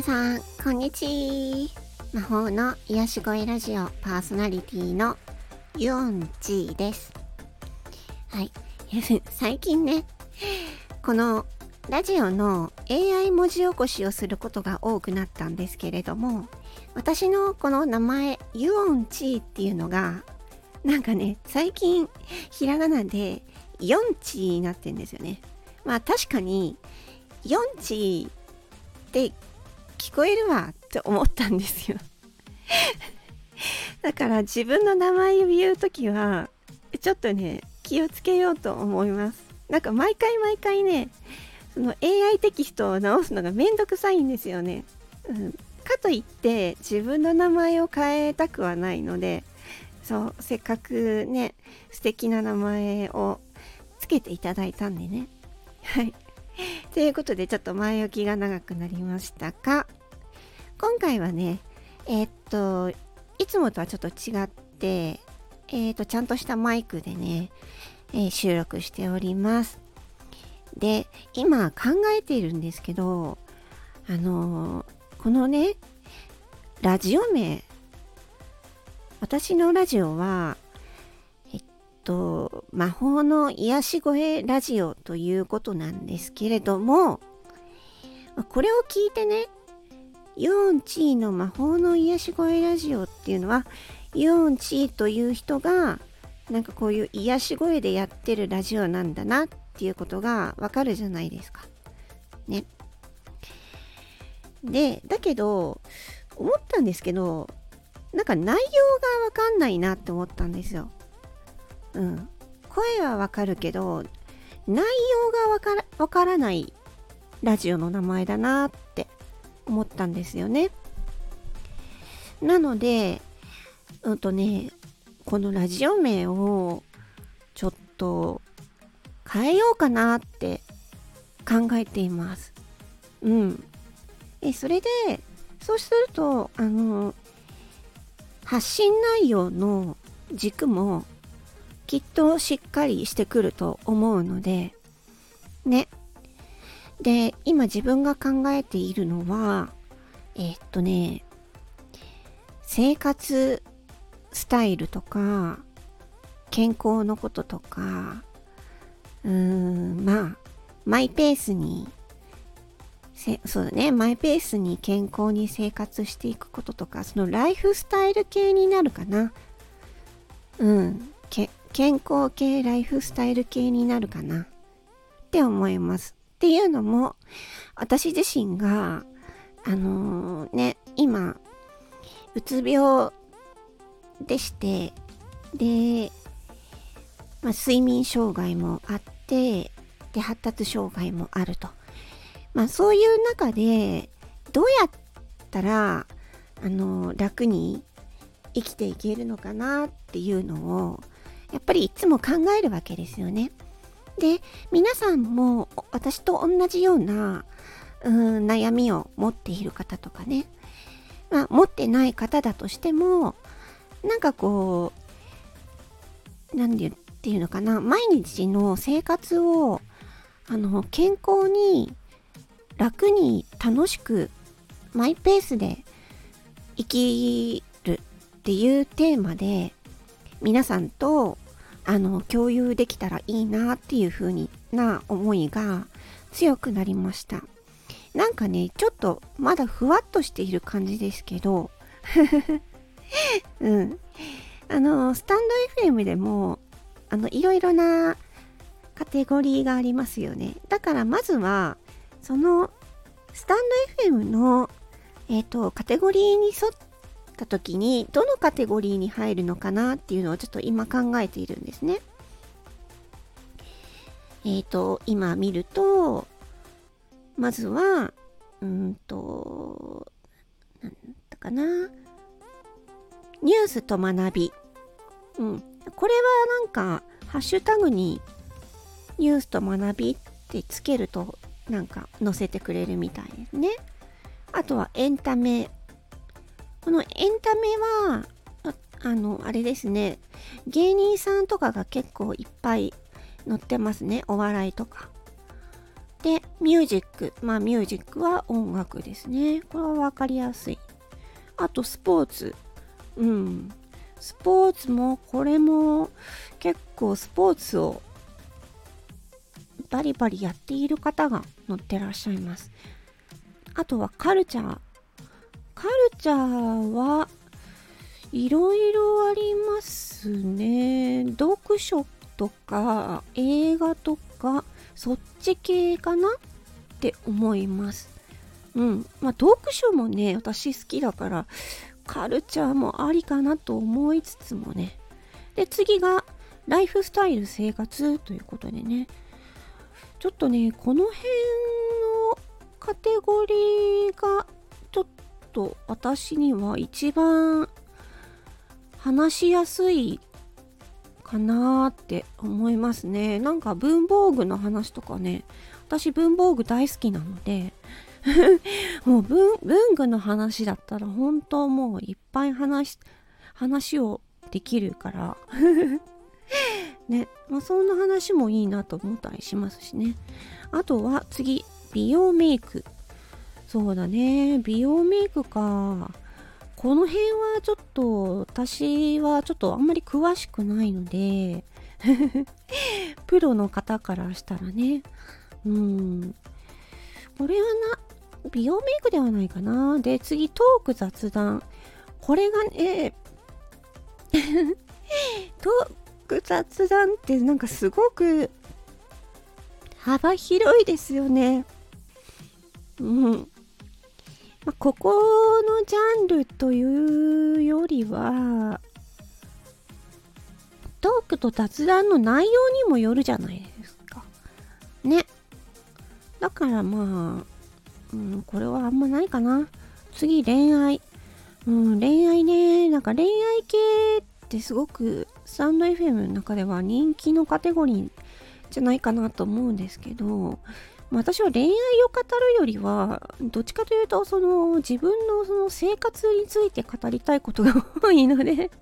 皆さん、こんにちは。魔法の癒し声ラジオパーソナリティのユンチーです。はい。最近ね、このラジオの AI 文字起こしをすることが多くなったんですけれども、私のこの名前、ユオンチーっていうのが、なんかね、最近ひらがなでヨンチーになってんですよね。まあ確かに、ヨンチーって聞こえるわって思ったんですよ。だから自分の名前を言うときはちょっとね気をつけようと思います。なんか毎回毎回ねその AI テキストを直すのがめんどくさいんですよね、うん、かといって自分の名前を変えたくはないのでそうせっかくね素敵な名前をつけていただいたんでね。はい。ということでちょっと前置きが長くなりましたが今回はねえー、っといつもとはちょっと違ってえー、っとちゃんとしたマイクでね、えー、収録しております。で今考えているんですけどあのこのねラジオ名私のラジオはと魔法の癒し声ラジオということなんですけれどもこれを聞いてねユオンチーの魔法の癒し声ラジオっていうのはユオンチーという人がなんかこういう癒し声でやってるラジオなんだなっていうことがわかるじゃないですか。ね。で、だけど思ったんですけどなんか内容がわかんないなって思ったんですよ。うん、声はわかるけど内容がわからわからないラジオの名前だなって思ったんですよね。なので、うんとね、このラジオ名をちょっと変えようかなって考えています。うん。え、それで、そうすると、あの、発信内容の軸もきっとしっかりしてくると思うので、ね。で、今自分が考えているのは、えー、っとね、生活スタイルとか、健康のこととか、うーん、まあ、マイペースに、そうだね、マイペースに健康に生活していくこととか、そのライフスタイル系になるかな。うん。健康系ライフスタイル系になるかなって思います。っていうのも私自身があのー、ね今うつ病でしてで、まあ、睡眠障害もあってで発達障害もあると。まあそういう中でどうやったらあの、楽に生きていけるのかなっていうのをやっぱりいつも考えるわけですよね。で、皆さんも私と同じようなうん悩みを持っている方とかね、まあ、持ってない方だとしても、なんかこう、なんでっていうのかな、毎日の生活を、あの、健康に、楽に、楽しく、マイペースで生きるっていうテーマで、皆さんとあの共有できたらいいなっていう風にな思いが強くなりました。なんかねちょっとまだふわっとしている感じですけど。うん。あのスタンド FM でもあのいろいろなカテゴリーがありますよね。だからまずはそのスタンド FM のえ、ー、とカテゴリーに沿ってた時にどのカテゴリーに入るのかなっていうのをちょっと今考えているんですね。えっ、ー、と、今見ると、まずは、うんと、なんだかな。ニュースと学び。うん。これはなんか、ハッシュタグにニュースと学びってつけると、なんか載せてくれるみたいですね。あとはエンタメこのエンタメは、ああの、あれですね、芸人さんとかが結構いっぱい載ってますね、お笑いとか。で、ミュージック。まあ、ミュージックは音楽ですね。これは分かりやすい。あと、スポーツ。うん。スポーツも、これも結構スポーツをバリバリやっている方が乗ってらっしゃいます。あとはカルチャー。カルチャーはいろいろありますね。読書とか映画とかそっち系かなって思います。うん。まあ読書もね、私好きだからカルチャーもありかなと思いつつもね。で、次がライフスタイル生活ということでね。ちょっとね、この辺のカテゴリーがちょっと私には一番話しやすいかなーって思いますね。なんか文房具の話とかね、私文房具大好きなので もう文文具の話だったら本当もういっぱい話話をできるから ね、まあ、そんな話もいいなと思ったりしますしね。あとは次、美容メイク。そうだね、美容メイクか。この辺はちょっと私はちょっとあんまり詳しくないので プロの方からしたらね。うん。これはな美容メイクではないかな。で次トーク雑談。これがね トーク雑談ってなんかすごく幅広いですよね。うん。まあ、ここのジャンルというよりはトークと雑談の内容にもよるじゃないですか。ね。だからまあ、うん、これはあんまないかな。次、恋愛。うん、恋愛ね。なんか恋愛系ってすごくスタンド FM の中では人気のカテゴリーじゃないかなと思うんですけど、私は恋愛を語るよりはどっちかというとその自分のその生活について語りたいことが多いので。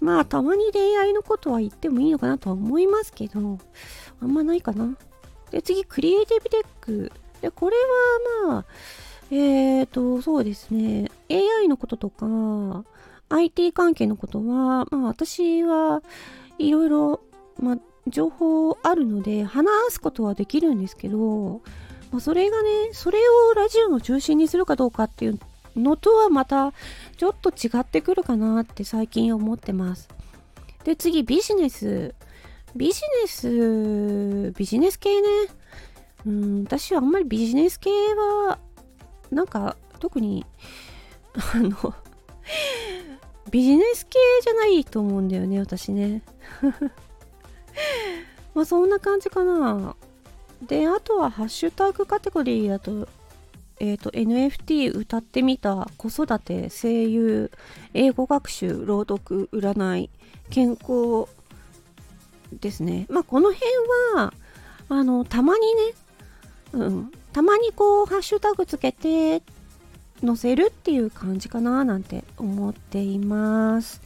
まあたまに恋愛のことは言ってもいいのかなとは思いますけどあんまないかな。で次クリエイティブテック。でこれはまあえっ、ー、とそうですね。AI のこととか IT 関係のことはまあ私はいろいろまあ情報あるので話すことはできるんですけど、まあ、それがねそれをラジオの中心にするかどうかっていうのとはまたちょっと違ってくるかなって最近思ってます。で次ビジネス。ビジネスビジネス系ね。うん私はあんまりビジネス系はなんか特にあのビジネス系じゃないと思うんだよね私ね。まあそんな感じかな。で、あとはハッシュタグカテゴリーだと、えっ、ー、と、NFT 歌ってみた子育て、声優、英語学習、朗読、占い、健康ですね。まあこの辺は、あの、たまにね、うん、たまにこう、ハッシュタグつけて、載せるっていう感じかななんて思っています。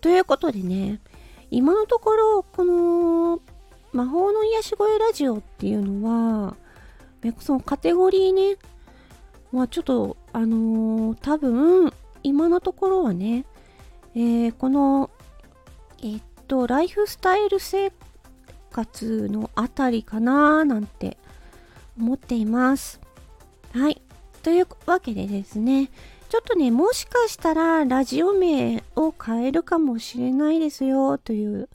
ということでね、今のところこの魔法の癒し声ラジオっていうのはそのカテゴリーねまあちょっとあのー、多分今のところはね、えー、このえっとライフスタイル生活のあたりかななんて思っています。はい。というわけでですねちょっとね、もしかしたらラジオ名を変えるかもしれないですよという、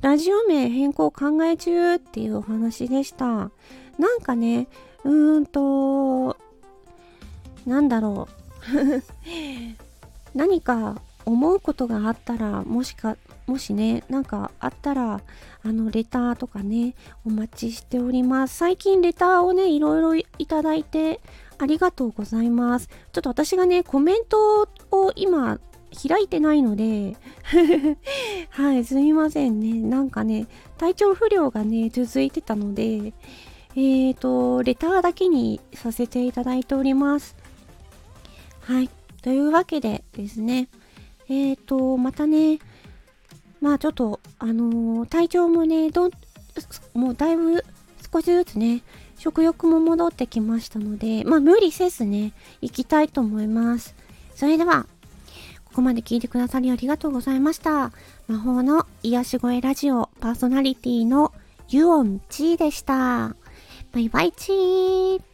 ラジオ名変更考え中っていうお話でした。なんかね、うーんと、なんだろう。何か思うことがあったら、もしか、もしね、なんかあったら、あの、レターとかね、お待ちしております。最近レターをね、いろいろいただいて、ありがとうございます。ちょっと私がね、コメントを今開いてないので はい、すみませんね。なんかね、体調不良がね、続いてたので、えっ、ー、と、レターだけにさせていただいております。はい。というわけでですね、えっ、ー、と、またね、まあちょっと、あのー、体調もね、どもうだいぶ少しずつね、食欲も戻ってきましたので、まあ無理せずね、行きたいと思います。それでは、ここまで聞いてくださりありがとうございました。魔法の癒し声ラジオパーソナリティのユオンチーでした。バイバイチー